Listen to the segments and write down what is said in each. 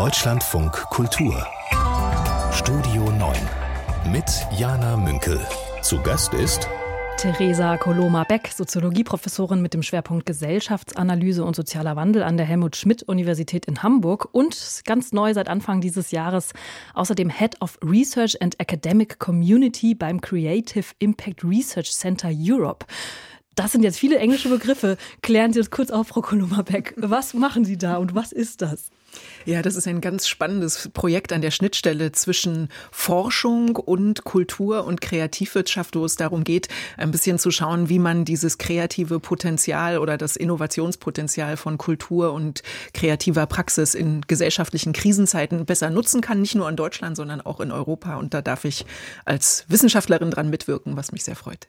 Deutschlandfunk Kultur Studio 9 mit Jana Münkel. Zu Gast ist Theresa Koloma-Beck, Soziologieprofessorin mit dem Schwerpunkt Gesellschaftsanalyse und sozialer Wandel an der Helmut-Schmidt-Universität in Hamburg und ganz neu seit Anfang dieses Jahres außerdem Head of Research and Academic Community beim Creative Impact Research Center Europe. Das sind jetzt viele englische Begriffe. Klären Sie uns kurz auf, Frau Koloma-Beck. Was machen Sie da und was ist das? Ja, das ist ein ganz spannendes Projekt an der Schnittstelle zwischen Forschung und Kultur und Kreativwirtschaft, wo es darum geht, ein bisschen zu schauen, wie man dieses kreative Potenzial oder das Innovationspotenzial von Kultur und kreativer Praxis in gesellschaftlichen Krisenzeiten besser nutzen kann, nicht nur in Deutschland, sondern auch in Europa. Und da darf ich als Wissenschaftlerin dran mitwirken, was mich sehr freut.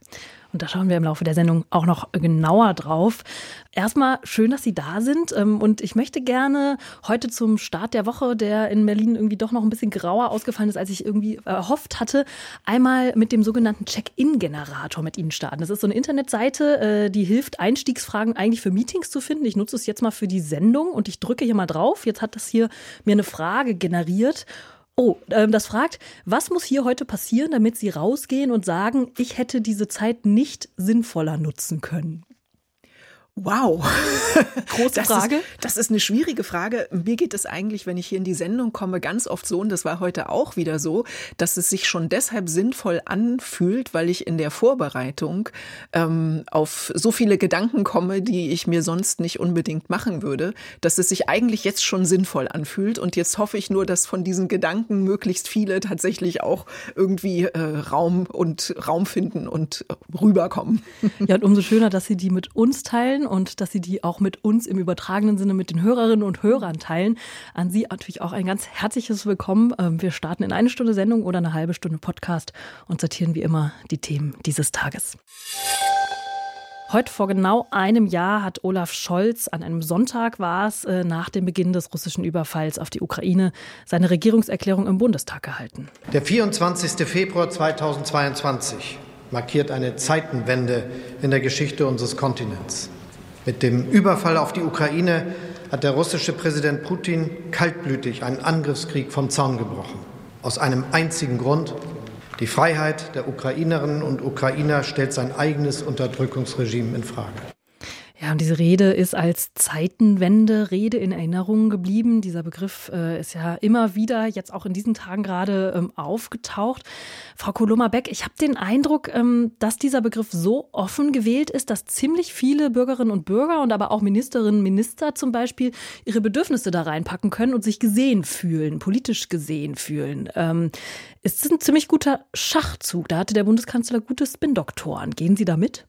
Und da schauen wir im Laufe der Sendung auch noch genauer drauf. Erstmal schön, dass Sie da sind. Ähm, und ich möchte gerne heute zum Start der Woche, der in Berlin irgendwie doch noch ein bisschen grauer ausgefallen ist, als ich irgendwie erhofft hatte, einmal mit dem sogenannten Check-in-Generator mit Ihnen starten. Das ist so eine Internetseite, äh, die hilft, Einstiegsfragen eigentlich für Meetings zu finden. Ich nutze es jetzt mal für die Sendung und ich drücke hier mal drauf. Jetzt hat das hier mir eine Frage generiert. Oh, ähm, das fragt, was muss hier heute passieren, damit Sie rausgehen und sagen, ich hätte diese Zeit nicht sinnvoller nutzen können? Wow. Große das Frage. Ist, das ist eine schwierige Frage. Mir geht es eigentlich, wenn ich hier in die Sendung komme, ganz oft so, und das war heute auch wieder so, dass es sich schon deshalb sinnvoll anfühlt, weil ich in der Vorbereitung ähm, auf so viele Gedanken komme, die ich mir sonst nicht unbedingt machen würde, dass es sich eigentlich jetzt schon sinnvoll anfühlt. Und jetzt hoffe ich nur, dass von diesen Gedanken möglichst viele tatsächlich auch irgendwie äh, Raum und Raum finden und rüberkommen. Ja, und umso schöner, dass Sie die mit uns teilen teilen und dass Sie die auch mit uns im übertragenen Sinne mit den Hörerinnen und Hörern teilen. An Sie natürlich auch ein ganz herzliches Willkommen. Ähm, wir starten in eine Stunde Sendung oder eine halbe Stunde Podcast und sortieren wie immer die Themen dieses Tages. Heute vor genau einem Jahr hat Olaf Scholz, an einem Sonntag war es, äh, nach dem Beginn des russischen Überfalls auf die Ukraine, seine Regierungserklärung im Bundestag gehalten. Der 24. Februar 2022 markiert eine Zeitenwende in der Geschichte unseres Kontinents. Mit dem Überfall auf die Ukraine hat der russische Präsident Putin kaltblütig einen Angriffskrieg vom Zaun gebrochen. Aus einem einzigen Grund. Die Freiheit der Ukrainerinnen und Ukrainer stellt sein eigenes Unterdrückungsregime in Frage. Ja, und diese Rede ist als Zeitenwende-Rede in Erinnerung geblieben. Dieser Begriff äh, ist ja immer wieder, jetzt auch in diesen Tagen gerade, ähm, aufgetaucht. Frau Koloma-Beck, ich habe den Eindruck, ähm, dass dieser Begriff so offen gewählt ist, dass ziemlich viele Bürgerinnen und Bürger und aber auch Ministerinnen und Minister zum Beispiel ihre Bedürfnisse da reinpacken können und sich gesehen fühlen, politisch gesehen fühlen. Ähm, ist ein ziemlich guter Schachzug? Da hatte der Bundeskanzler gute Spin-Doktoren. Gehen Sie da mit?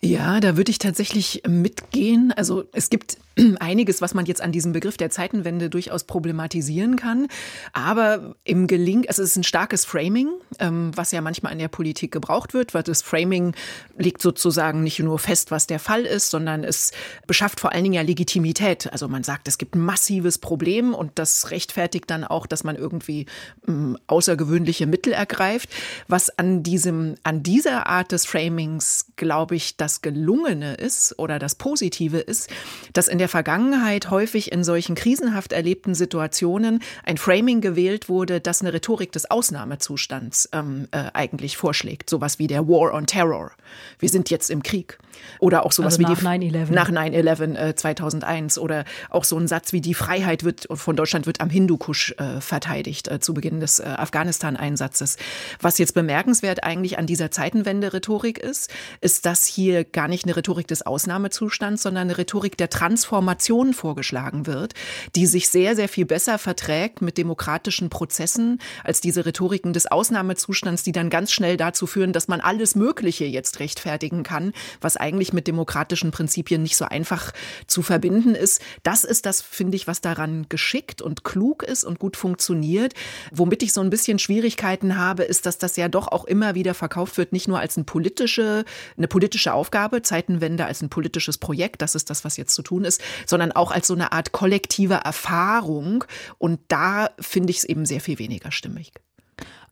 Ja, da würde ich tatsächlich mitgehen. Also es gibt einiges, was man jetzt an diesem Begriff der Zeitenwende durchaus problematisieren kann. Aber im Gelingen, also es ist ein starkes Framing, ähm, was ja manchmal in der Politik gebraucht wird, weil das Framing legt sozusagen nicht nur fest, was der Fall ist, sondern es beschafft vor allen Dingen ja Legitimität. Also man sagt, es gibt ein massives Problem und das rechtfertigt dann auch, dass man irgendwie ähm, außergewöhnliche Mittel ergreift. Was an diesem, an dieser Art des Framings, glaube ich, das Gelungene ist oder das Positive ist, dass in der Vergangenheit häufig in solchen krisenhaft erlebten Situationen ein Framing gewählt wurde, das eine Rhetorik des Ausnahmezustands ähm, äh, eigentlich vorschlägt. Sowas wie der War on Terror. Wir sind jetzt im Krieg. Oder auch sowas also wie nach 9/11. nach 9-11 äh, 2001. Oder auch so ein Satz wie die Freiheit wird von Deutschland wird am Hindukusch äh, verteidigt äh, zu Beginn des äh, Afghanistan-Einsatzes. Was jetzt bemerkenswert eigentlich an dieser Zeitenwende-Rhetorik ist, ist, dass hier gar nicht eine Rhetorik des Ausnahmezustands, sondern eine Rhetorik der Transformation Formation vorgeschlagen wird, die sich sehr, sehr viel besser verträgt mit demokratischen Prozessen als diese Rhetoriken des Ausnahmezustands, die dann ganz schnell dazu führen, dass man alles Mögliche jetzt rechtfertigen kann, was eigentlich mit demokratischen Prinzipien nicht so einfach zu verbinden ist. Das ist das, finde ich, was daran geschickt und klug ist und gut funktioniert. Womit ich so ein bisschen Schwierigkeiten habe, ist, dass das ja doch auch immer wieder verkauft wird, nicht nur als eine politische, eine politische Aufgabe, Zeitenwende als ein politisches Projekt, das ist das, was jetzt zu tun ist, sondern auch als so eine Art kollektive Erfahrung. Und da finde ich es eben sehr viel weniger stimmig.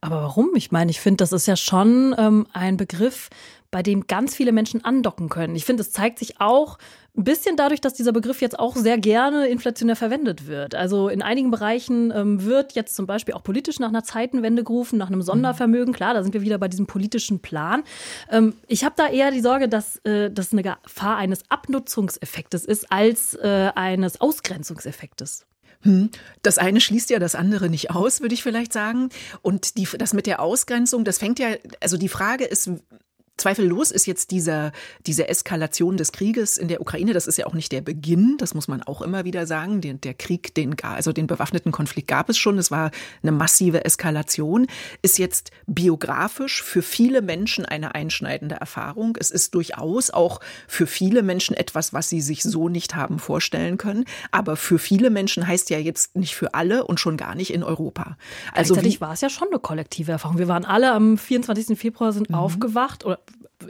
Aber warum? Ich meine, ich finde, das ist ja schon ähm, ein Begriff, bei dem ganz viele Menschen andocken können. Ich finde, es zeigt sich auch, ein bisschen dadurch, dass dieser Begriff jetzt auch sehr gerne inflationär verwendet wird. Also in einigen Bereichen ähm, wird jetzt zum Beispiel auch politisch nach einer Zeitenwende gerufen, nach einem Sondervermögen. Klar, da sind wir wieder bei diesem politischen Plan. Ähm, ich habe da eher die Sorge, dass äh, das eine Gefahr eines Abnutzungseffektes ist als äh, eines Ausgrenzungseffektes. Hm. Das eine schließt ja das andere nicht aus, würde ich vielleicht sagen. Und die, das mit der Ausgrenzung, das fängt ja, also die Frage ist, Zweifellos ist jetzt dieser, diese Eskalation des Krieges in der Ukraine, das ist ja auch nicht der Beginn, das muss man auch immer wieder sagen. Der, der Krieg, den, also den bewaffneten Konflikt gab es schon, es war eine massive Eskalation, ist jetzt biografisch für viele Menschen eine einschneidende Erfahrung. Es ist durchaus auch für viele Menschen etwas, was sie sich so nicht haben vorstellen können. Aber für viele Menschen heißt ja jetzt nicht für alle und schon gar nicht in Europa. Also Gleichzeitig war es ja schon eine kollektive Erfahrung. Wir waren alle am 24. Februar sind mhm. aufgewacht oder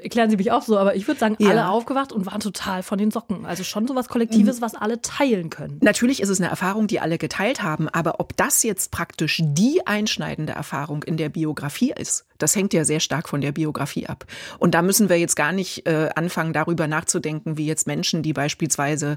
erklären Sie mich auch so, aber ich würde sagen, ja. alle aufgewacht und waren total von den Socken. Also schon so was Kollektives, mhm. was alle teilen können. Natürlich ist es eine Erfahrung, die alle geteilt haben, aber ob das jetzt praktisch die einschneidende Erfahrung in der Biografie ist, das hängt ja sehr stark von der Biografie ab. Und da müssen wir jetzt gar nicht äh, anfangen, darüber nachzudenken, wie jetzt Menschen, die beispielsweise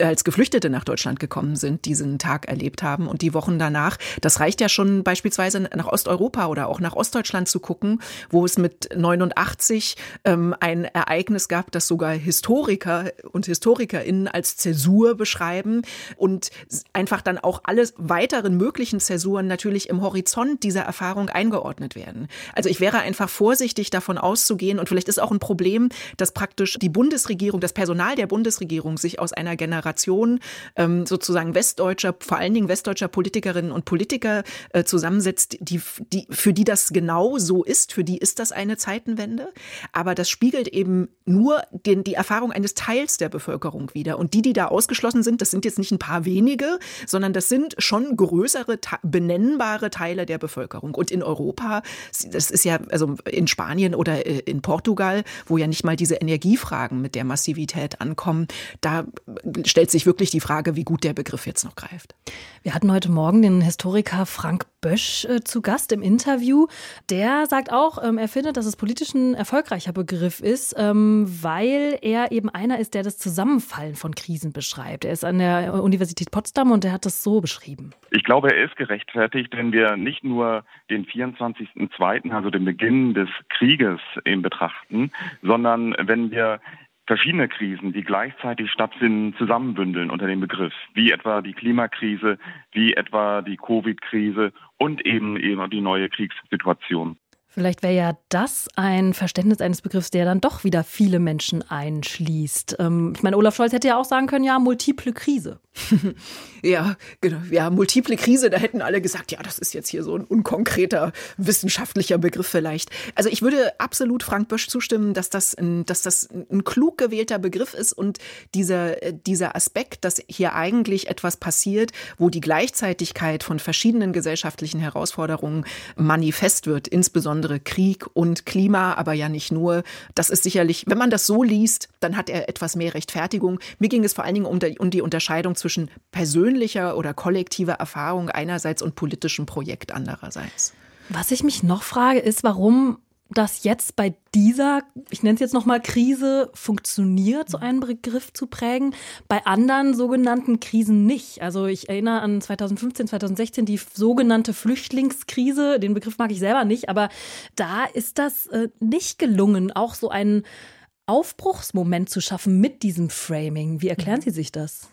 als Geflüchtete nach Deutschland gekommen sind, diesen Tag erlebt haben und die Wochen danach. Das reicht ja schon beispielsweise nach Osteuropa oder auch nach Ostdeutschland zu gucken, wo es mit 89 ähm, ein Ereignis gab, das sogar Historiker und HistorikerInnen als Zäsur beschreiben und einfach dann auch alle weiteren möglichen Zäsuren natürlich im Horizont dieser Erfahrung eingeordnet werden. Also ich wäre einfach vorsichtig davon auszugehen und vielleicht ist auch ein Problem, dass praktisch die Bundesregierung, das Personal der Bundesregierung sich aus einer Generation ähm, sozusagen westdeutscher, vor allen Dingen westdeutscher Politikerinnen und Politiker äh, zusammensetzt, die, die, für die das genau so ist, für die ist das eine Zeitenwende. Aber das spiegelt eben nur den, die Erfahrung eines Teils der Bevölkerung wider. Und die, die da ausgeschlossen sind, das sind jetzt nicht ein paar wenige, sondern das sind schon größere, benennbare Teile der Bevölkerung. Und in Europa das ist ja, also in Spanien oder äh, in Portugal, wo ja nicht mal diese Energiefragen mit der Massivität ankommen, da stellt sich wirklich die Frage, wie gut der Begriff jetzt noch greift. Wir hatten heute Morgen den Historiker Frank Bösch äh, zu Gast im Interview. Der sagt auch, ähm, er findet, dass es politisch ein erfolgreicher Begriff ist, ähm, weil er eben einer ist, der das Zusammenfallen von Krisen beschreibt. Er ist an der Universität Potsdam und er hat das so beschrieben. Ich glaube, er ist gerechtfertigt, wenn wir nicht nur den 24.02., also den Beginn des Krieges eben betrachten, sondern wenn wir verschiedene Krisen, die gleichzeitig stattfinden, zusammenbündeln unter dem Begriff, wie etwa die Klimakrise, wie etwa die Covid-Krise und eben eben die neue Kriegssituation. Vielleicht wäre ja das ein Verständnis eines Begriffs, der dann doch wieder viele Menschen einschließt. Ähm, ich meine, Olaf Scholz hätte ja auch sagen können, ja, multiple Krise. ja, genau. Ja, multiple Krise, da hätten alle gesagt, ja, das ist jetzt hier so ein unkonkreter wissenschaftlicher Begriff vielleicht. Also ich würde absolut Frank Bösch zustimmen, dass das ein, dass das ein klug gewählter Begriff ist und dieser, dieser Aspekt, dass hier eigentlich etwas passiert, wo die Gleichzeitigkeit von verschiedenen gesellschaftlichen Herausforderungen manifest wird, insbesondere Krieg und Klima, aber ja nicht nur. Das ist sicherlich, wenn man das so liest, dann hat er etwas mehr Rechtfertigung. Mir ging es vor allen Dingen um, die Unterscheidung zwischen persönlicher oder kollektiver Erfahrung einerseits und politischem Projekt andererseits. Was ich mich noch frage, ist, warum das jetzt bei dieser, ich nenne es jetzt nochmal Krise, funktioniert, so einen Begriff zu prägen, bei anderen sogenannten Krisen nicht. Also ich erinnere an 2015, 2016 die sogenannte Flüchtlingskrise, den Begriff mag ich selber nicht, aber da ist das äh, nicht gelungen, auch so einen Aufbruchsmoment zu schaffen mit diesem Framing. Wie erklären Sie sich das?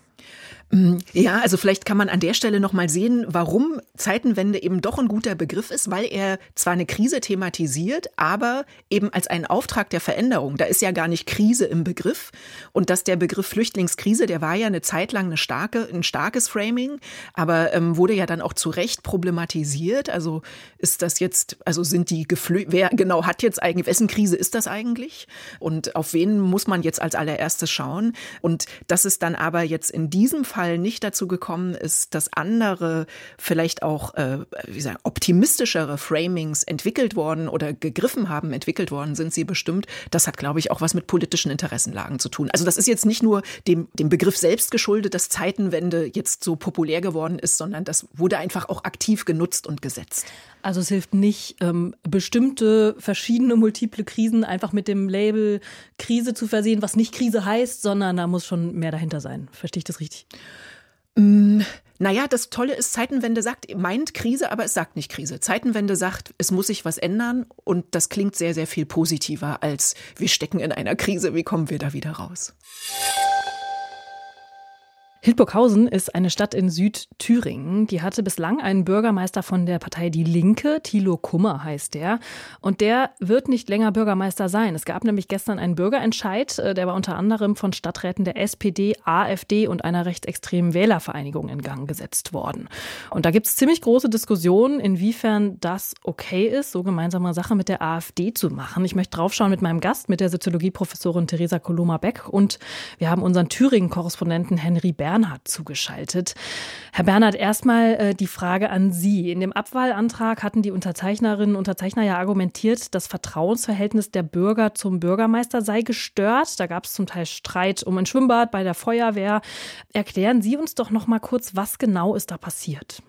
Mm, ja, also vielleicht kann man an der Stelle noch mal sehen, warum Zeitenwende eben doch ein guter Begriff ist, weil er zwar eine Krise thematisiert, aber eben als einen Auftrag der Veränderung. Da ist ja gar nicht Krise im Begriff und dass der Begriff Flüchtlingskrise, der war ja eine Zeit lang eine starke, ein starkes Framing, aber ähm, wurde ja dann auch zu Recht problematisiert. Also ist das jetzt, also sind die Geflü wer genau hat jetzt eigentlich, wessen Krise ist das eigentlich? Und auf wen muss man jetzt als allererstes schauen? Und dass es dann aber jetzt in diesem Fall Fall nicht dazu gekommen ist, dass andere, vielleicht auch äh, wie sagen, optimistischere Framings entwickelt worden oder gegriffen haben, entwickelt worden sind sie bestimmt. Das hat, glaube ich, auch was mit politischen Interessenlagen zu tun. Also das ist jetzt nicht nur dem, dem Begriff selbst geschuldet, dass Zeitenwende jetzt so populär geworden ist, sondern das wurde einfach auch aktiv genutzt und gesetzt. Also es hilft nicht, ähm, bestimmte verschiedene multiple Krisen einfach mit dem Label Krise zu versehen, was nicht Krise heißt, sondern da muss schon mehr dahinter sein. Verstehe ich das richtig? Mm, naja, das Tolle ist, Zeitenwende sagt, meint Krise, aber es sagt nicht Krise. Zeitenwende sagt, es muss sich was ändern und das klingt sehr, sehr viel positiver als wir stecken in einer Krise, wie kommen wir da wieder raus? Hildburghausen ist eine Stadt in Südthüringen. Die hatte bislang einen Bürgermeister von der Partei Die Linke, Thilo Kummer heißt der. Und der wird nicht länger Bürgermeister sein. Es gab nämlich gestern einen Bürgerentscheid, äh, der war unter anderem von Stadträten der SPD, AfD und einer rechtsextremen Wählervereinigung in Gang gesetzt worden. Und da gibt es ziemlich große Diskussionen, inwiefern das okay ist, so gemeinsame Sache mit der AfD zu machen. Ich möchte draufschauen mit meinem Gast, mit der Soziologieprofessorin Theresa Koloma-Beck. Und wir haben unseren Thüringen-Korrespondenten Henry Berg Bernhard zugeschaltet. Herr Bernhard, erstmal äh, die Frage an Sie. In dem Abwahlantrag hatten die Unterzeichnerinnen und Unterzeichner ja argumentiert, das Vertrauensverhältnis der Bürger zum Bürgermeister sei gestört. Da gab es zum Teil Streit um ein Schwimmbad bei der Feuerwehr. Erklären Sie uns doch noch mal kurz, was genau ist da passiert?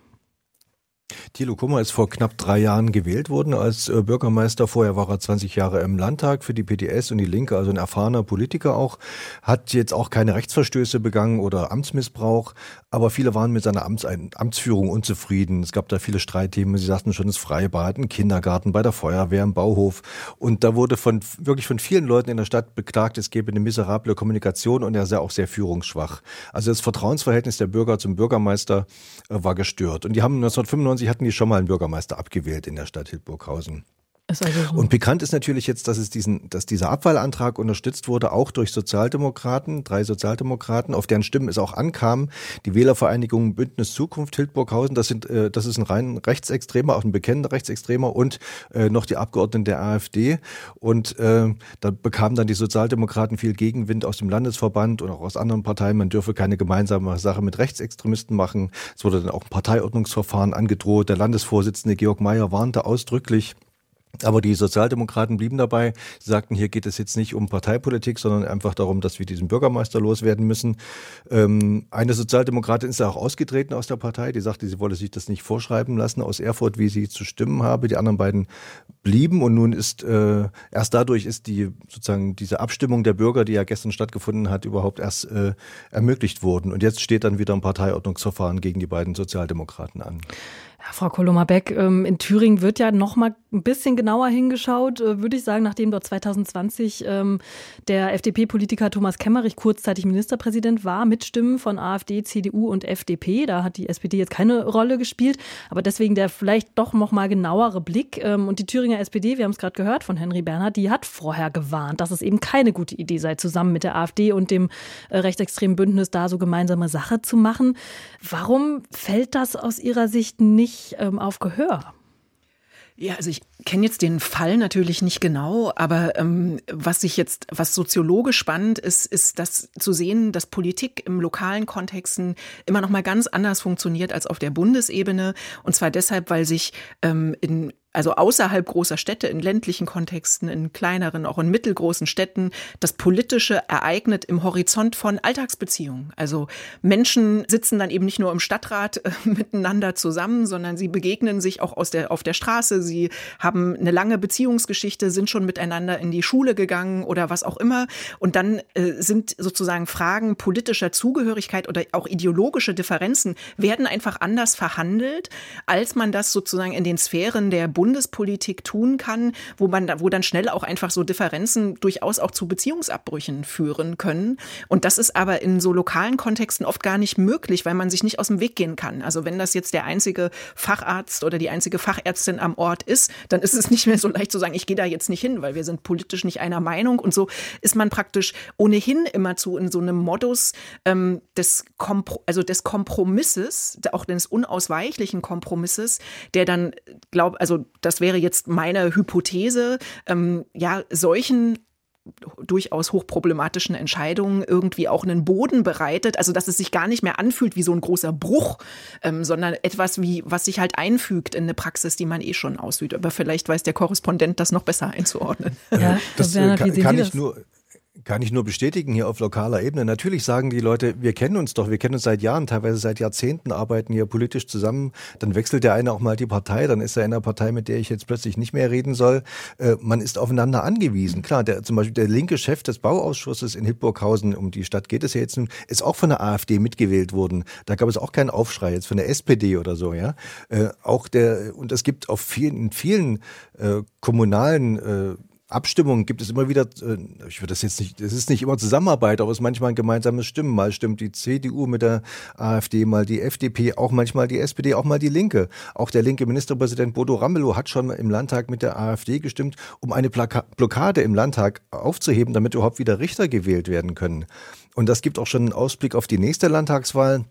Thilo Kummer ist vor knapp drei Jahren gewählt worden als äh, Bürgermeister. Vorher war er 20 Jahre im Landtag für die PDS und die Linke, also ein erfahrener Politiker auch. Hat jetzt auch keine Rechtsverstöße begangen oder Amtsmissbrauch, aber viele waren mit seiner Amts Amtsführung unzufrieden. Es gab da viele Streitthemen. Sie sagten schon, das Freibad, ein Kindergarten, bei der Feuerwehr, im Bauhof. Und da wurde von, wirklich von vielen Leuten in der Stadt beklagt, es gebe eine miserable Kommunikation und er sei auch sehr führungsschwach. Also das Vertrauensverhältnis der Bürger zum Bürgermeister äh, war gestört. Und die haben 1995 hatten die schon mal einen Bürgermeister abgewählt in der Stadt Hildburghausen. Also so. Und bekannt ist natürlich jetzt, dass es diesen, dass dieser Abwahlantrag unterstützt wurde, auch durch Sozialdemokraten, drei Sozialdemokraten, auf deren Stimmen es auch ankam. Die Wählervereinigung Bündnis Zukunft Hildburghausen, das sind, äh, das ist ein rein Rechtsextremer, auch ein bekennender Rechtsextremer und äh, noch die Abgeordneten der AfD. Und äh, da bekamen dann die Sozialdemokraten viel Gegenwind aus dem Landesverband und auch aus anderen Parteien. Man dürfe keine gemeinsame Sache mit Rechtsextremisten machen. Es wurde dann auch ein Parteiordnungsverfahren angedroht. Der Landesvorsitzende Georg Mayer warnte ausdrücklich, aber die Sozialdemokraten blieben dabei. Sie sagten, hier geht es jetzt nicht um Parteipolitik, sondern einfach darum, dass wir diesen Bürgermeister loswerden müssen. Ähm, eine Sozialdemokratin ist ja auch ausgetreten aus der Partei. Die sagte, sie wolle sich das nicht vorschreiben lassen aus Erfurt, wie sie zu stimmen habe. Die anderen beiden blieben und nun ist äh, erst dadurch ist die sozusagen diese Abstimmung der Bürger, die ja gestern stattgefunden hat, überhaupt erst äh, ermöglicht worden. Und jetzt steht dann wieder ein Parteiordnungsverfahren gegen die beiden Sozialdemokraten an. Ja, Frau Koloma-Beck, ähm, in Thüringen wird ja noch mal ein bisschen genauer hingeschaut, äh, würde ich sagen, nachdem dort 2020 ähm, der FDP-Politiker Thomas Kemmerich kurzzeitig Ministerpräsident war, mit Stimmen von AfD, CDU und FDP. Da hat die SPD jetzt keine Rolle gespielt, aber deswegen der vielleicht doch noch mal genauere Blick. Ähm, und die Thüringer SPD, wir haben es gerade gehört von Henry Bernhard, die hat vorher gewarnt, dass es eben keine gute Idee sei, zusammen mit der AfD und dem äh, rechtsextremen Bündnis da so gemeinsame Sache zu machen. Warum fällt das aus Ihrer Sicht nicht nicht ähm, auf Gehör. Ja, also ich kenne jetzt den Fall natürlich nicht genau, aber ähm, was sich jetzt, was soziologisch spannend ist, ist das zu sehen, dass Politik im lokalen Kontexten immer noch mal ganz anders funktioniert als auf der Bundesebene und zwar deshalb, weil sich ähm, in also außerhalb großer Städte, in ländlichen Kontexten, in kleineren, auch in mittelgroßen Städten, das Politische ereignet im Horizont von Alltagsbeziehungen. Also Menschen sitzen dann eben nicht nur im Stadtrat äh, miteinander zusammen, sondern sie begegnen sich auch aus der, auf der Straße. Sie haben eine lange Beziehungsgeschichte, sind schon miteinander in die Schule gegangen oder was auch immer. Und dann äh, sind sozusagen Fragen politischer Zugehörigkeit oder auch ideologische Differenzen werden einfach anders verhandelt, als man das sozusagen in den Sphären der Bundespolitik tun kann, wo man wo dann schnell auch einfach so Differenzen durchaus auch zu Beziehungsabbrüchen führen können. Und das ist aber in so lokalen Kontexten oft gar nicht möglich, weil man sich nicht aus dem Weg gehen kann. Also wenn das jetzt der einzige Facharzt oder die einzige Fachärztin am Ort ist, dann ist es nicht mehr so leicht zu sagen, ich gehe da jetzt nicht hin, weil wir sind politisch nicht einer Meinung. Und so ist man praktisch ohnehin immer zu in so einem Modus ähm, des, Kompro also des Kompromisses, auch des unausweichlichen Kompromisses, der dann, glaub, also das wäre jetzt meine Hypothese, ähm, ja, solchen durchaus hochproblematischen Entscheidungen irgendwie auch einen Boden bereitet, also dass es sich gar nicht mehr anfühlt wie so ein großer Bruch, ähm, sondern etwas wie, was sich halt einfügt in eine Praxis, die man eh schon ausübt. Aber vielleicht weiß der Korrespondent das noch besser einzuordnen. Ja, das, das kann, kann ich nur kann ich nur bestätigen hier auf lokaler Ebene. Natürlich sagen die Leute, wir kennen uns doch, wir kennen uns seit Jahren, teilweise seit Jahrzehnten, arbeiten hier politisch zusammen. Dann wechselt der eine auch mal die Partei, dann ist er in einer Partei, mit der ich jetzt plötzlich nicht mehr reden soll. Äh, man ist aufeinander angewiesen. Klar, der, zum Beispiel der linke Chef des Bauausschusses in Hildburghausen, um die Stadt geht es ja jetzt nun, ist auch von der AfD mitgewählt worden. Da gab es auch keinen Aufschrei jetzt von der SPD oder so, ja. Äh, auch der, und es gibt auf vielen, in vielen äh, kommunalen äh, Abstimmungen gibt es immer wieder, äh, ich würde das jetzt nicht, es ist nicht immer Zusammenarbeit, aber es ist manchmal ein gemeinsames Stimmen. Mal stimmt die CDU mit der AfD, mal die FDP, auch manchmal die SPD, auch mal die Linke. Auch der linke Ministerpräsident Bodo Ramelow hat schon im Landtag mit der AfD gestimmt, um eine Plaka Blockade im Landtag aufzuheben, damit überhaupt wieder Richter gewählt werden können. Und das gibt auch schon einen Ausblick auf die nächste Landtagswahl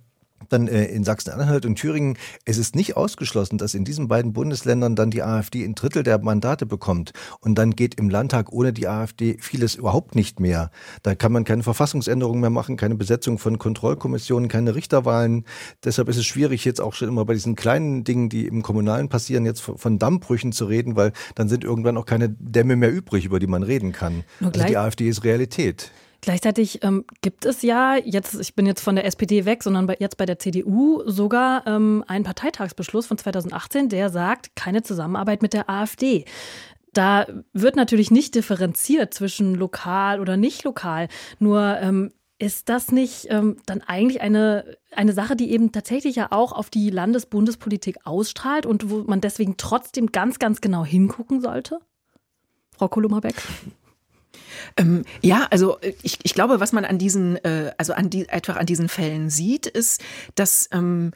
dann äh, in Sachsen-Anhalt und Thüringen. Es ist nicht ausgeschlossen, dass in diesen beiden Bundesländern dann die AfD ein Drittel der Mandate bekommt. Und dann geht im Landtag ohne die AfD vieles überhaupt nicht mehr. Da kann man keine Verfassungsänderungen mehr machen, keine Besetzung von Kontrollkommissionen, keine Richterwahlen. Deshalb ist es schwierig, jetzt auch schon immer bei diesen kleinen Dingen, die im Kommunalen passieren, jetzt von Dammbrüchen zu reden, weil dann sind irgendwann auch keine Dämme mehr übrig, über die man reden kann. Also die AfD ist Realität. Gleichzeitig ähm, gibt es ja jetzt, ich bin jetzt von der SPD weg, sondern bei, jetzt bei der CDU sogar ähm, einen Parteitagsbeschluss von 2018, der sagt, keine Zusammenarbeit mit der AfD. Da wird natürlich nicht differenziert zwischen lokal oder nicht lokal. Nur ähm, ist das nicht ähm, dann eigentlich eine, eine Sache, die eben tatsächlich ja auch auf die Landes-Bundespolitik ausstrahlt und wo man deswegen trotzdem ganz, ganz genau hingucken sollte? Frau Kolummerbeck? Ähm, ja, also äh, ich, ich glaube, was man an diesen, äh, also an die, einfach an diesen Fällen sieht, ist, dass ähm,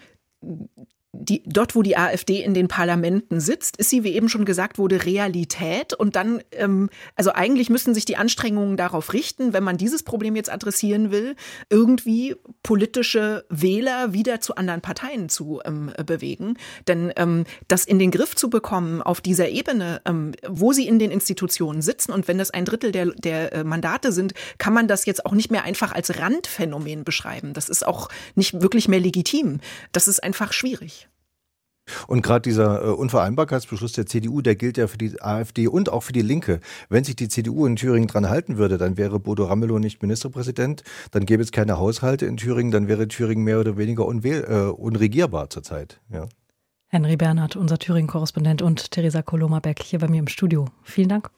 die, dort, wo die AfD in den Parlamenten sitzt, ist sie, wie eben schon gesagt wurde, Realität. Und dann, ähm, also eigentlich müssten sich die Anstrengungen darauf richten, wenn man dieses Problem jetzt adressieren will, irgendwie politische Wähler wieder zu anderen Parteien zu ähm, bewegen. Denn ähm, das in den Griff zu bekommen auf dieser Ebene, ähm, wo sie in den Institutionen sitzen und wenn das ein Drittel der, der äh, Mandate sind, kann man das jetzt auch nicht mehr einfach als Randphänomen beschreiben. Das ist auch nicht wirklich mehr legitim. Das ist einfach schwierig. Und gerade dieser äh, Unvereinbarkeitsbeschluss der CDU, der gilt ja für die AfD und auch für die Linke. Wenn sich die CDU in Thüringen dran halten würde, dann wäre Bodo Ramelow nicht Ministerpräsident, dann gäbe es keine Haushalte in Thüringen, dann wäre Thüringen mehr oder weniger äh, unregierbar zurzeit. Ja. Henry Bernhard, unser Thüringen-Korrespondent und Theresa Koloma-Beck hier bei mir im Studio. Vielen Dank.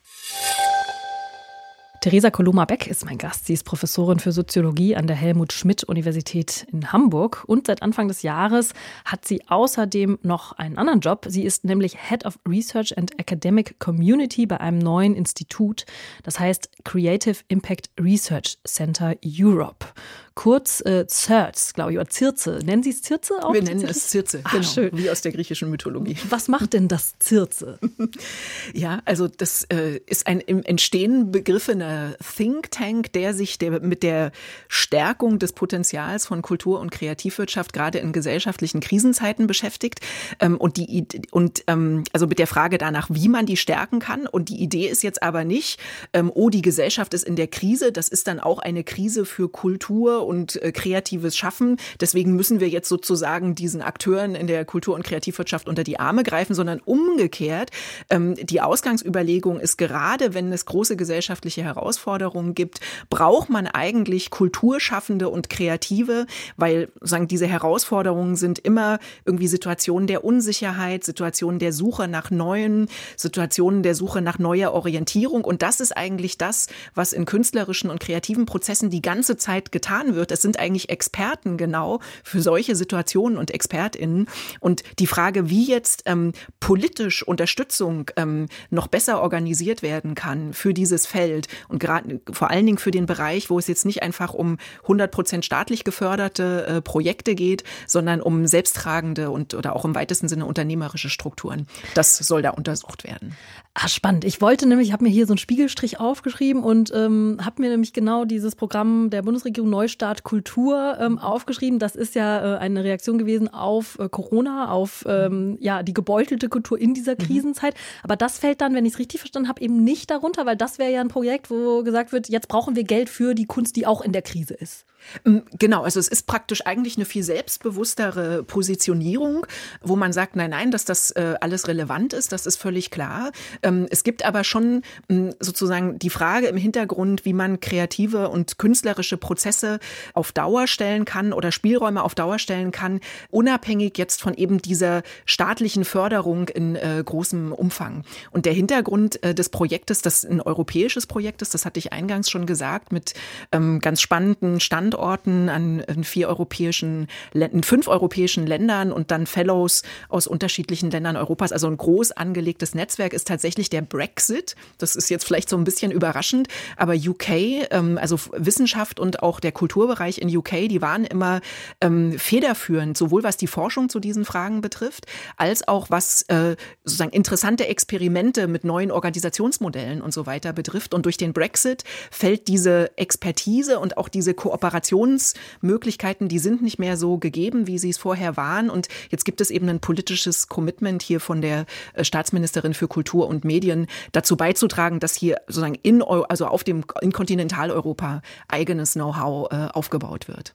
Theresa Koloma-Beck ist mein Gast. Sie ist Professorin für Soziologie an der Helmut Schmidt Universität in Hamburg und seit Anfang des Jahres hat sie außerdem noch einen anderen Job. Sie ist nämlich Head of Research and Academic Community bei einem neuen Institut, das heißt Creative Impact Research Center Europe kurz äh, Zerz, glaube ich, oder Zirze. Nennen Sie es Zirze auch? Wir nennen es Zirze, Ach, genau, schön. wie aus der griechischen Mythologie. Was macht denn das Zirze? ja, also das äh, ist ein im Entstehen begriffener Think Tank, der sich der, mit der Stärkung des Potenzials von Kultur- und Kreativwirtschaft gerade in gesellschaftlichen Krisenzeiten beschäftigt ähm, und die und ähm, also mit der Frage danach, wie man die stärken kann. Und die Idee ist jetzt aber nicht, ähm, oh, die Gesellschaft ist in der Krise. Das ist dann auch eine Krise für Kultur und äh, kreatives Schaffen. Deswegen müssen wir jetzt sozusagen diesen Akteuren in der Kultur- und Kreativwirtschaft unter die Arme greifen, sondern umgekehrt. Ähm, die Ausgangsüberlegung ist gerade, wenn es große gesellschaftliche Herausforderungen gibt, braucht man eigentlich Kulturschaffende und Kreative, weil sagen diese Herausforderungen sind immer irgendwie Situationen der Unsicherheit, Situationen der Suche nach neuen, Situationen der Suche nach neuer Orientierung. Und das ist eigentlich das, was in künstlerischen und kreativen Prozessen die ganze Zeit getan wird wird. Es sind eigentlich Experten genau für solche Situationen und ExpertInnen. Und die Frage, wie jetzt ähm, politisch Unterstützung ähm, noch besser organisiert werden kann für dieses Feld und gerade vor allen Dingen für den Bereich, wo es jetzt nicht einfach um 100 Prozent staatlich geförderte äh, Projekte geht, sondern um selbsttragende und oder auch im weitesten Sinne unternehmerische Strukturen. Das soll da untersucht werden. Ah, spannend. Ich wollte nämlich, ich habe mir hier so einen Spiegelstrich aufgeschrieben und ähm, habe mir nämlich genau dieses Programm der Bundesregierung Neustart Neustart Kultur ähm, aufgeschrieben. Das ist ja äh, eine Reaktion gewesen auf äh, Corona, auf ähm, ja, die gebeutelte Kultur in dieser mhm. Krisenzeit. Aber das fällt dann, wenn ich es richtig verstanden habe, eben nicht darunter, weil das wäre ja ein Projekt, wo gesagt wird, jetzt brauchen wir Geld für die Kunst, die auch in der Krise ist. Mm, genau, also es ist praktisch eigentlich eine viel selbstbewusstere Positionierung, wo man sagt, nein, nein, dass das äh, alles relevant ist, das ist völlig klar. Ähm, es gibt aber schon mm, sozusagen die Frage im Hintergrund, wie man kreative und künstlerische Prozesse auf Dauer stellen kann oder Spielräume auf Dauer stellen kann, unabhängig jetzt von eben dieser staatlichen Förderung in äh, großem Umfang. Und der Hintergrund äh, des Projektes, das ein europäisches Projekt ist, das hatte ich eingangs schon gesagt, mit ähm, ganz spannenden Standorten an, vier europäischen, in fünf europäischen Ländern und dann Fellows aus unterschiedlichen Ländern Europas. Also ein groß angelegtes Netzwerk ist tatsächlich der Brexit. Das ist jetzt vielleicht so ein bisschen überraschend, aber UK, ähm, also Wissenschaft und auch der Kulturbereich in UK, die waren immer ähm, federführend, sowohl was die Forschung zu diesen Fragen betrifft, als auch was äh, sozusagen interessante Experimente mit neuen Organisationsmodellen und so weiter betrifft. Und durch den Brexit fällt diese Expertise und auch diese Kooperation Kommunikationsmöglichkeiten, die sind nicht mehr so gegeben, wie sie es vorher waren. Und jetzt gibt es eben ein politisches Commitment hier von der äh, Staatsministerin für Kultur und Medien, dazu beizutragen, dass hier sozusagen in, also auf dem, in Kontinentaleuropa eigenes Know-how äh, aufgebaut wird.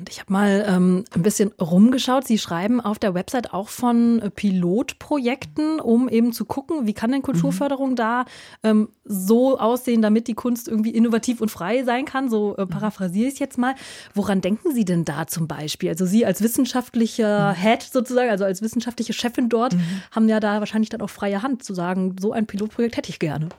Und ich habe mal ähm, ein bisschen rumgeschaut. Sie schreiben auf der Website auch von Pilotprojekten, um eben zu gucken, wie kann denn Kulturförderung mhm. da ähm, so aussehen, damit die Kunst irgendwie innovativ und frei sein kann. So äh, paraphrasiere ich es jetzt mal. Woran denken Sie denn da zum Beispiel? Also Sie als wissenschaftlicher mhm. Head sozusagen, also als wissenschaftliche Chefin dort, mhm. haben ja da wahrscheinlich dann auch freie Hand zu sagen, so ein Pilotprojekt hätte ich gerne.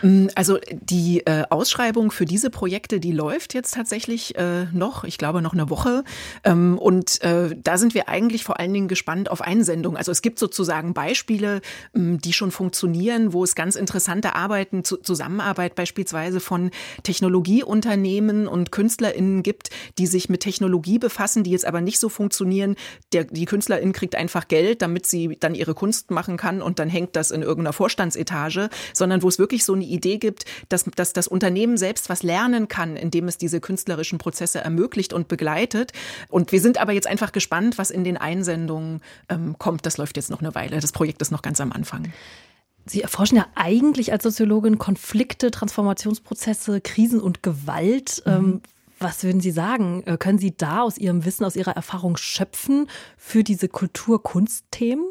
Mm, also die äh, Ausschreibung für diese Projekte, die läuft jetzt tatsächlich äh, noch, ich glaube noch eine Woche Woche. Ähm, und äh, da sind wir eigentlich vor allen Dingen gespannt auf Einsendungen. Also es gibt sozusagen Beispiele, ähm, die schon funktionieren, wo es ganz interessante Arbeiten, Zusammenarbeit beispielsweise von Technologieunternehmen und KünstlerInnen gibt, die sich mit Technologie befassen, die jetzt aber nicht so funktionieren. Der, die KünstlerInnen kriegt einfach Geld, damit sie dann ihre Kunst machen kann und dann hängt das in irgendeiner Vorstandsetage, sondern wo es wirklich so eine Idee gibt, dass, dass das Unternehmen selbst was lernen kann, indem es diese künstlerischen Prozesse ermöglicht und begleitet begleitet. Und wir sind aber jetzt einfach gespannt, was in den Einsendungen ähm, kommt. Das läuft jetzt noch eine Weile. Das Projekt ist noch ganz am Anfang. Sie erforschen ja eigentlich als Soziologin Konflikte, Transformationsprozesse, Krisen und Gewalt. Mhm. Was würden Sie sagen? Äh, können Sie da aus Ihrem Wissen, aus Ihrer Erfahrung schöpfen für diese Kultur-Kunst-Themen?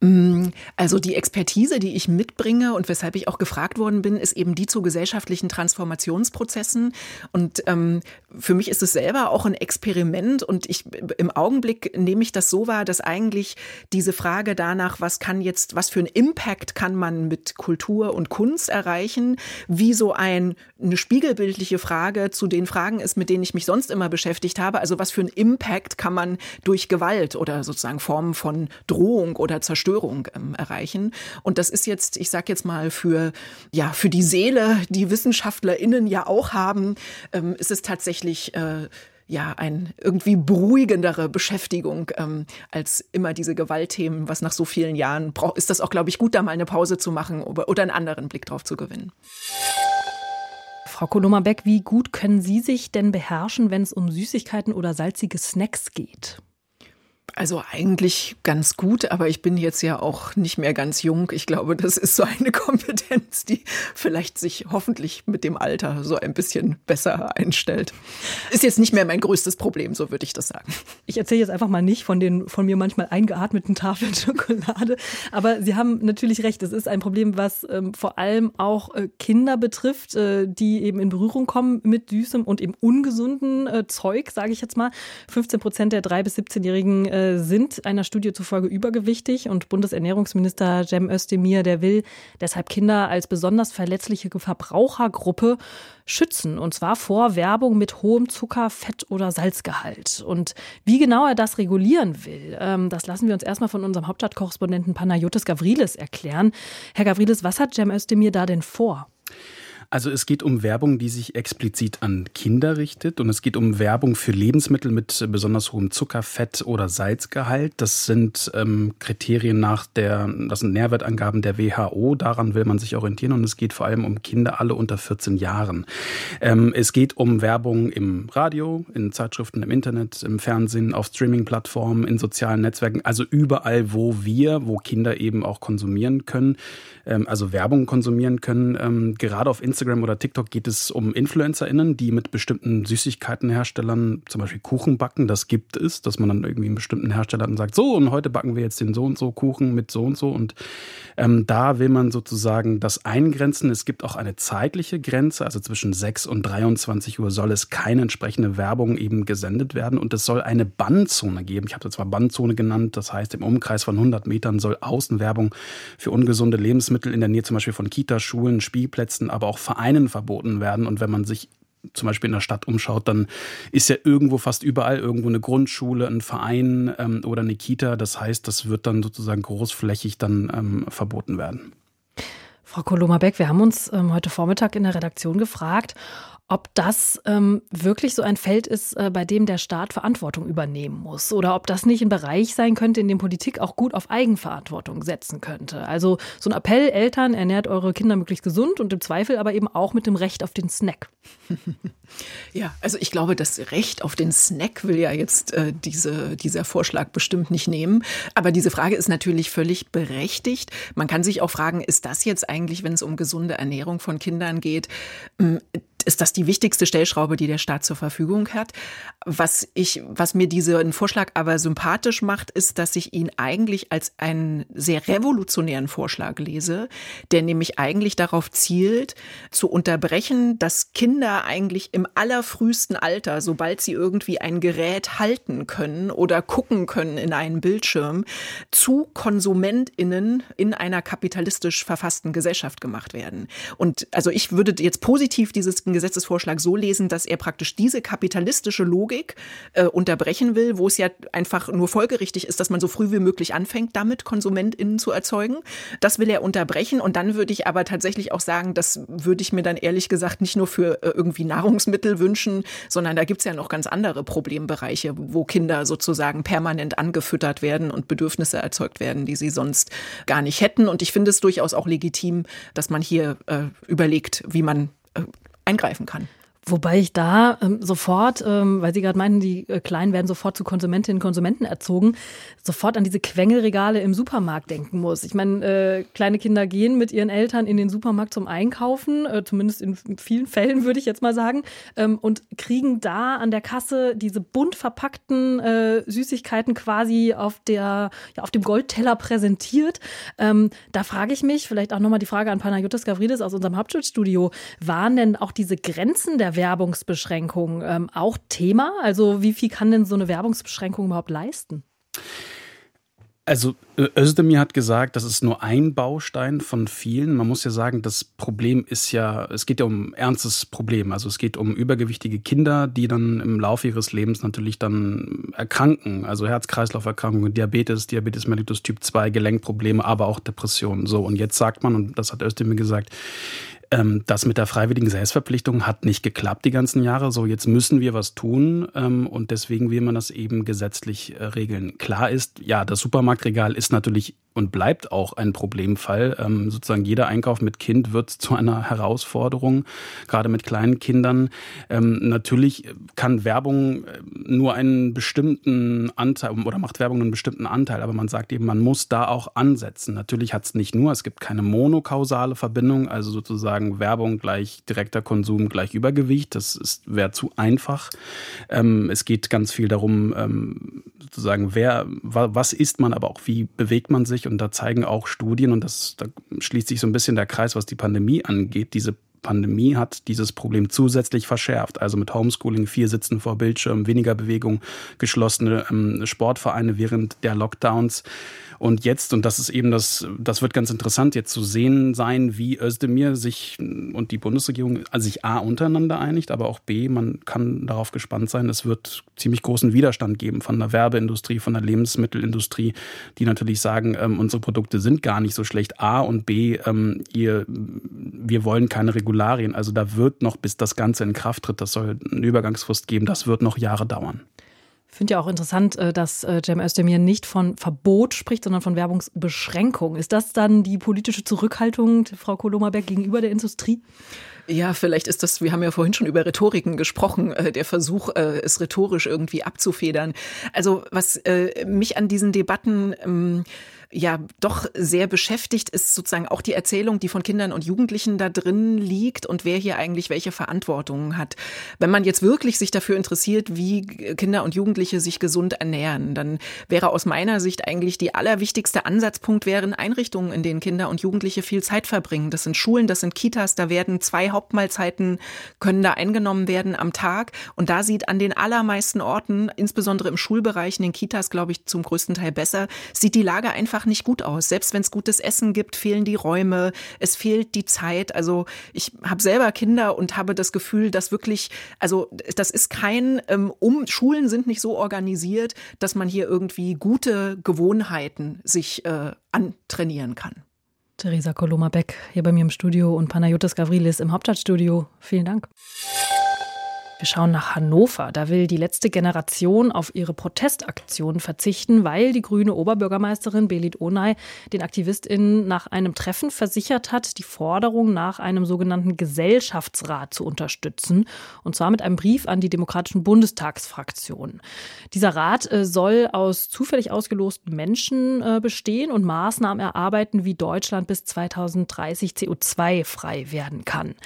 Mm, also die Expertise, die ich mitbringe und weshalb ich auch gefragt worden bin, ist eben die zu gesellschaftlichen Transformationsprozessen. Und ähm, für mich ist es selber auch ein Experiment und ich im Augenblick nehme ich das so wahr, dass eigentlich diese Frage danach, was kann jetzt, was für einen Impact kann man mit Kultur und Kunst erreichen, wie so ein, eine spiegelbildliche Frage zu den Fragen ist, mit denen ich mich sonst immer beschäftigt habe. Also was für einen Impact kann man durch Gewalt oder sozusagen Formen von Drohung oder Zerstörung ähm, erreichen? Und das ist jetzt, ich sage jetzt mal, für, ja, für die Seele, die WissenschaftlerInnen ja auch haben, ähm, ist es tatsächlich äh, ja, ein irgendwie beruhigendere Beschäftigung ähm, als immer diese Gewaltthemen, was nach so vielen Jahren braucht, ist das auch, glaube ich, gut, da mal eine Pause zu machen oder einen anderen Blick drauf zu gewinnen. Frau Koloma-Beck, wie gut können Sie sich denn beherrschen, wenn es um Süßigkeiten oder salzige Snacks geht? Also eigentlich ganz gut, aber ich bin jetzt ja auch nicht mehr ganz jung. Ich glaube, das ist so eine Kompetenz, die vielleicht sich hoffentlich mit dem Alter so ein bisschen besser einstellt. Ist jetzt nicht mehr mein größtes Problem, so würde ich das sagen. Ich erzähle jetzt einfach mal nicht von den von mir manchmal eingeatmeten Tafeln Schokolade, aber Sie haben natürlich recht. Es ist ein Problem, was ähm, vor allem auch äh, Kinder betrifft, äh, die eben in Berührung kommen mit süßem und eben ungesunden äh, Zeug, sage ich jetzt mal. 15 Prozent der drei bis 17-Jährigen äh, sind einer Studie zufolge übergewichtig und Bundesernährungsminister Cem Özdemir, der will deshalb Kinder als besonders verletzliche Verbrauchergruppe schützen und zwar vor Werbung mit hohem Zucker, Fett oder Salzgehalt. Und wie genau er das regulieren will, ähm, das lassen wir uns erstmal von unserem Hauptstadtkorrespondenten Panayotis Gavrilis erklären. Herr Gavrilis, was hat Cem Özdemir da denn vor? Also es geht um Werbung, die sich explizit an Kinder richtet und es geht um Werbung für Lebensmittel mit besonders hohem Zucker, Fett oder Salzgehalt. Das sind ähm, Kriterien nach der, das sind Nährwertangaben der WHO. Daran will man sich orientieren und es geht vor allem um Kinder alle unter 14 Jahren. Ähm, es geht um Werbung im Radio, in Zeitschriften, im Internet, im Fernsehen, auf Streaming-Plattformen, in sozialen Netzwerken, also überall, wo wir, wo Kinder eben auch konsumieren können, ähm, also Werbung konsumieren können. Ähm, gerade auf Instagram oder TikTok geht es um InfluencerInnen, die mit bestimmten Süßigkeitenherstellern zum Beispiel Kuchen backen. Das gibt es, dass man dann irgendwie einen bestimmten Hersteller sagt, so und heute backen wir jetzt den so und so Kuchen mit so und so. Und ähm, da will man sozusagen das eingrenzen. Es gibt auch eine zeitliche Grenze, also zwischen 6 und 23 Uhr soll es keine entsprechende Werbung eben gesendet werden und es soll eine Bandzone geben. Ich habe das zwar Bandzone genannt, das heißt im Umkreis von 100 Metern soll Außenwerbung für ungesunde Lebensmittel in der Nähe zum Beispiel von Kitas, Schulen, Spielplätzen, aber auch Vereinen verboten werden. Und wenn man sich zum Beispiel in der Stadt umschaut, dann ist ja irgendwo fast überall irgendwo eine Grundschule, ein Verein ähm, oder eine Kita. Das heißt, das wird dann sozusagen großflächig dann ähm, verboten werden. Frau Koloma-Beck, wir haben uns ähm, heute Vormittag in der Redaktion gefragt, ob das ähm, wirklich so ein Feld ist, äh, bei dem der Staat Verantwortung übernehmen muss oder ob das nicht ein Bereich sein könnte, in dem Politik auch gut auf Eigenverantwortung setzen könnte. Also so ein Appell, Eltern, ernährt eure Kinder möglichst gesund und im Zweifel aber eben auch mit dem Recht auf den Snack. Ja, also ich glaube, das Recht auf den Snack will ja jetzt äh, diese, dieser Vorschlag bestimmt nicht nehmen. Aber diese Frage ist natürlich völlig berechtigt. Man kann sich auch fragen, ist das jetzt eigentlich, wenn es um gesunde Ernährung von Kindern geht, ist das die wichtigste Stellschraube, die der Staat zur Verfügung hat. Was ich, was mir diesen Vorschlag aber sympathisch macht, ist, dass ich ihn eigentlich als einen sehr revolutionären Vorschlag lese, der nämlich eigentlich darauf zielt, zu unterbrechen, dass Kinder eigentlich im allerfrühesten Alter, sobald sie irgendwie ein Gerät halten können oder gucken können in einen Bildschirm, zu KonsumentInnen in einer kapitalistisch verfassten Gesellschaft gemacht werden. Und also ich würde jetzt positiv dieses Gesetzesvorschlag so lesen, dass er praktisch diese kapitalistische Logik äh, unterbrechen will, wo es ja einfach nur folgerichtig ist, dass man so früh wie möglich anfängt, damit KonsumentInnen zu erzeugen. Das will er unterbrechen. Und dann würde ich aber tatsächlich auch sagen, das würde ich mir dann ehrlich gesagt nicht nur für äh, irgendwie Nahrungsmittel wünschen, sondern da gibt es ja noch ganz andere Problembereiche, wo Kinder sozusagen permanent angefüttert werden und Bedürfnisse erzeugt werden, die sie sonst gar nicht hätten. Und ich finde es durchaus auch legitim, dass man hier äh, überlegt, wie man äh, eingreifen kann. Wobei ich da ähm, sofort, ähm, weil Sie gerade meinten, die äh, Kleinen werden sofort zu Konsumentinnen und Konsumenten erzogen, sofort an diese Quengelregale im Supermarkt denken muss. Ich meine, äh, kleine Kinder gehen mit ihren Eltern in den Supermarkt zum Einkaufen, äh, zumindest in vielen Fällen würde ich jetzt mal sagen, ähm, und kriegen da an der Kasse diese bunt verpackten äh, Süßigkeiten quasi auf, der, ja, auf dem Goldteller präsentiert. Ähm, da frage ich mich, vielleicht auch nochmal die Frage an Panayotis Gavridis aus unserem Hauptstadtstudio, waren denn auch diese Grenzen der Werbungsbeschränkung ähm, auch Thema? Also wie viel kann denn so eine Werbungsbeschränkung überhaupt leisten? Also Özdemir hat gesagt, das ist nur ein Baustein von vielen. Man muss ja sagen, das Problem ist ja, es geht ja um ein ernstes Problem. Also es geht um übergewichtige Kinder, die dann im Laufe ihres Lebens natürlich dann erkranken. Also Herz-Kreislauf-Erkrankungen, Diabetes, Diabetes mellitus Typ 2, Gelenkprobleme, aber auch Depressionen. So, und jetzt sagt man, und das hat Özdemir gesagt, ähm, das mit der freiwilligen Selbstverpflichtung hat nicht geklappt die ganzen Jahre. So, jetzt müssen wir was tun ähm, und deswegen will man das eben gesetzlich äh, regeln. Klar ist, ja, das Supermarktregal ist natürlich und bleibt auch ein Problemfall. Ähm, sozusagen jeder Einkauf mit Kind wird zu einer Herausforderung, gerade mit kleinen Kindern. Ähm, natürlich kann Werbung äh, nur einen bestimmten Anteil oder macht Werbung einen bestimmten Anteil, aber man sagt eben, man muss da auch ansetzen. Natürlich hat es nicht nur, es gibt keine monokausale Verbindung, also sozusagen Werbung gleich direkter Konsum gleich Übergewicht. Das wäre zu einfach. Ähm, es geht ganz viel darum, ähm, sozusagen, wer, was isst man, aber auch wie bewegt man sich und da zeigen auch Studien, und das, da schließt sich so ein bisschen der Kreis, was die Pandemie angeht, diese Pandemie hat dieses Problem zusätzlich verschärft. Also mit Homeschooling, vier Sitzen vor Bildschirmen, weniger Bewegung, geschlossene ähm, Sportvereine während der Lockdowns. Und jetzt, und das ist eben das, das wird ganz interessant, jetzt zu sehen sein, wie Özdemir sich und die Bundesregierung also sich A untereinander einigt, aber auch B, man kann darauf gespannt sein, es wird ziemlich großen Widerstand geben von der Werbeindustrie, von der Lebensmittelindustrie, die natürlich sagen, ähm, unsere Produkte sind gar nicht so schlecht. A und B, ähm, ihr, wir wollen keine Regulierung Regularien. Also da wird noch, bis das Ganze in Kraft tritt, das soll eine Übergangsfrist geben, das wird noch Jahre dauern. Ich finde ja auch interessant, äh, dass äh, Cem Özdemir nicht von Verbot spricht, sondern von Werbungsbeschränkung. Ist das dann die politische Zurückhaltung, Frau Kolomerberg, gegenüber der Industrie? Ja, vielleicht ist das, wir haben ja vorhin schon über Rhetoriken gesprochen, äh, der Versuch, es rhetorisch irgendwie abzufedern. Also was mich an diesen Debatten ähm, ja doch sehr beschäftigt, ist sozusagen auch die Erzählung, die von Kindern und Jugendlichen da drin liegt und wer hier eigentlich welche Verantwortung hat. Wenn man jetzt wirklich sich dafür interessiert, wie Kinder und Jugendliche sich gesund ernähren, dann wäre aus meiner Sicht eigentlich die allerwichtigste Ansatzpunkt wären Einrichtungen, in denen Kinder und Jugendliche viel Zeit verbringen. Das sind Schulen, das sind Kitas, da werden zwei Hauptmahlzeiten können da eingenommen werden am Tag und da sieht an den allermeisten Orten, insbesondere im Schulbereich, in den Kitas, glaube ich, zum größten Teil besser, sieht die Lage einfach nicht gut aus. Selbst wenn es gutes Essen gibt, fehlen die Räume, es fehlt die Zeit. Also ich habe selber Kinder und habe das Gefühl, dass wirklich, also das ist kein, ähm, um Schulen sind nicht so organisiert, dass man hier irgendwie gute Gewohnheiten sich äh, antrainieren kann. Theresa Koloma-Beck hier bei mir im Studio und Panayotis Gavrilis im Hauptstadtstudio. Vielen Dank. Wir schauen nach Hannover. Da will die letzte Generation auf ihre Protestaktion verzichten, weil die grüne Oberbürgermeisterin Belit Onay den AktivistInnen nach einem Treffen versichert hat, die Forderung nach einem sogenannten Gesellschaftsrat zu unterstützen. Und zwar mit einem Brief an die demokratischen Bundestagsfraktionen. Dieser Rat äh, soll aus zufällig ausgelosten Menschen äh, bestehen und Maßnahmen erarbeiten, wie Deutschland bis 2030 CO2-frei werden kann.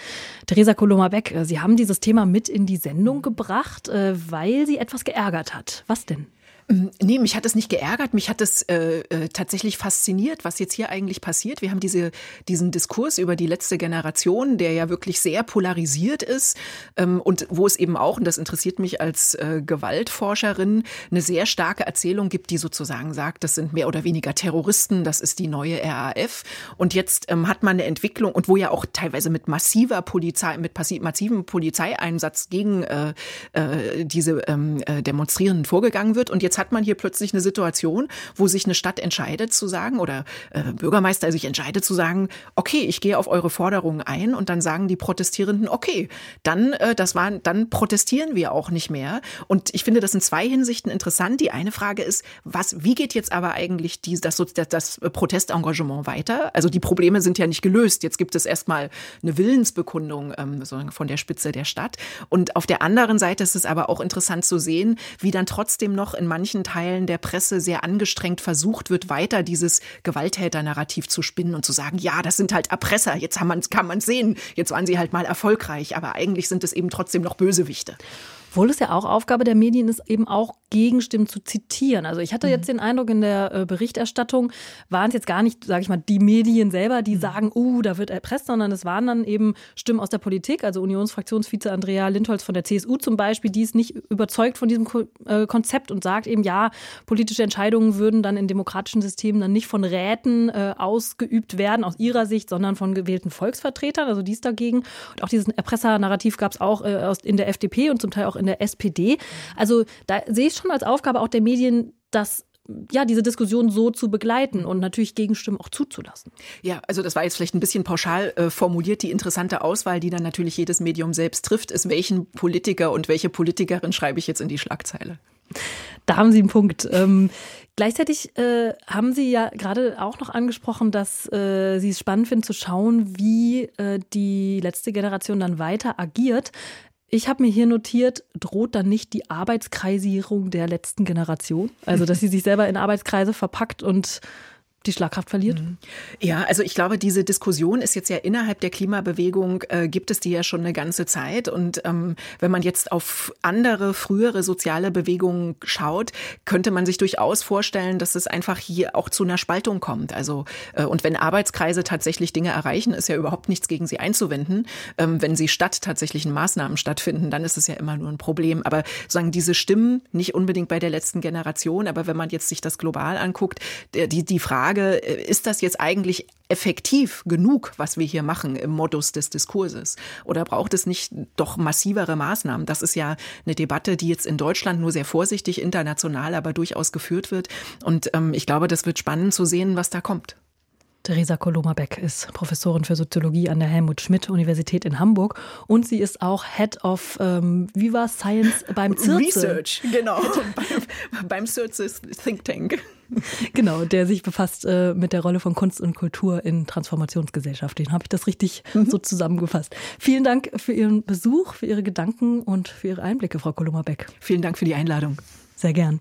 Theresa Koloma-Beck, äh, Sie haben dieses Thema mit in die Sendung gebracht, äh, weil sie etwas geärgert hat. Was denn? Ähm, nee, mich hat es nicht geärgert, mich hat es äh, äh, tatsächlich fasziniert, was jetzt hier eigentlich passiert. Wir haben diese, diesen Diskurs über die letzte Generation, der ja wirklich sehr polarisiert ist ähm, und wo es eben auch, und das interessiert mich als äh, Gewaltforscherin, eine sehr starke Erzählung gibt, die sozusagen sagt, das sind mehr oder weniger Terroristen, das ist die neue RAF. Und jetzt ähm, hat man eine Entwicklung und wo ja auch teilweise mit massiver Polizei, mit massivem Polizeieinsatz gegen äh, äh, diese ähm, äh, Demonstrierenden vorgegangen wird. Und jetzt hat man hier plötzlich eine Situation, wo sich eine Stadt entscheidet zu sagen oder äh, Bürgermeister sich entscheidet zu sagen, okay, ich gehe auf eure Forderungen ein und dann sagen die Protestierenden, okay, dann äh, das war, dann protestieren wir auch nicht mehr. Und ich finde das in zwei Hinsichten interessant. Die eine Frage ist, was, wie geht jetzt aber eigentlich die, das, das, das Protestengagement weiter? Also die Probleme sind ja nicht gelöst. Jetzt gibt es erstmal eine Willensbekundung ähm, von der Spitze der Stadt. Und auf der anderen Seite ist es aber auch interessant zu sehen, wie dann trotzdem noch in manchen manchen Teilen der Presse sehr angestrengt versucht wird, weiter dieses Gewalttäter-Narrativ zu spinnen und zu sagen, ja, das sind halt Erpresser, jetzt kann man sehen, jetzt waren sie halt mal erfolgreich, aber eigentlich sind es eben trotzdem noch Bösewichte. Obwohl es ja auch Aufgabe der Medien ist, eben auch Gegenstimmen zu zitieren. Also ich hatte mhm. jetzt den Eindruck, in der äh, Berichterstattung waren es jetzt gar nicht, sage ich mal, die Medien selber, die mhm. sagen, uh, da wird erpresst, sondern es waren dann eben Stimmen aus der Politik, also Unionsfraktionsvize Andrea Lindholz von der CSU zum Beispiel, die ist nicht überzeugt von diesem äh, Konzept und sagt eben, ja, politische Entscheidungen würden dann in demokratischen Systemen dann nicht von Räten äh, ausgeübt werden, aus ihrer Sicht, sondern von gewählten Volksvertretern, also dies dagegen. Und auch diesen Erpresser-Narrativ gab es auch äh, in der FDP und zum Teil auch in der SPD. Also da sehe ich schon als Aufgabe auch der Medien, dass ja, diese Diskussion so zu begleiten und natürlich Gegenstimmen auch zuzulassen. Ja, also das war jetzt vielleicht ein bisschen pauschal äh, formuliert. Die interessante Auswahl, die dann natürlich jedes Medium selbst trifft, ist, welchen Politiker und welche Politikerin schreibe ich jetzt in die Schlagzeile. Da haben Sie einen Punkt. Ähm, gleichzeitig äh, haben Sie ja gerade auch noch angesprochen, dass äh, Sie es spannend finden zu schauen, wie äh, die letzte Generation dann weiter agiert. Ich habe mir hier notiert, droht dann nicht die Arbeitskreisierung der letzten Generation? Also, dass sie sich selber in Arbeitskreise verpackt und die Schlagkraft verliert? Mhm. Ja, also ich glaube, diese Diskussion ist jetzt ja innerhalb der Klimabewegung, äh, gibt es die ja schon eine ganze Zeit. Und ähm, wenn man jetzt auf andere frühere soziale Bewegungen schaut, könnte man sich durchaus vorstellen, dass es einfach hier auch zu einer Spaltung kommt. Also äh, und wenn Arbeitskreise tatsächlich Dinge erreichen, ist ja überhaupt nichts gegen sie einzuwenden. Ähm, wenn sie statt tatsächlichen Maßnahmen stattfinden, dann ist es ja immer nur ein Problem. Aber sagen diese Stimmen nicht unbedingt bei der letzten Generation, aber wenn man jetzt sich das global anguckt, die die Frage Frage, äh, ist das jetzt eigentlich effektiv genug, was wir hier machen im Modus des Diskurses? Oder braucht es nicht doch massivere Maßnahmen? Das ist ja eine Debatte, die jetzt in Deutschland nur sehr vorsichtig, international aber durchaus geführt wird. Und ähm, ich glaube, das wird spannend zu sehen, was da kommt. Theresa Koloma-Beck ist Professorin für Soziologie an der Helmut-Schmidt-Universität in Hamburg und sie ist auch Head of ähm, Viva Science beim CIRCE. Research, genau, beim, beim CIRCE Think Tank. Genau, der sich befasst äh, mit der Rolle von Kunst und Kultur in Transformationsgesellschaften. Habe ich das richtig mhm. so zusammengefasst? Vielen Dank für Ihren Besuch, für Ihre Gedanken und für Ihre Einblicke, Frau Koloma-Beck. Vielen Dank für die Einladung. Sehr gern.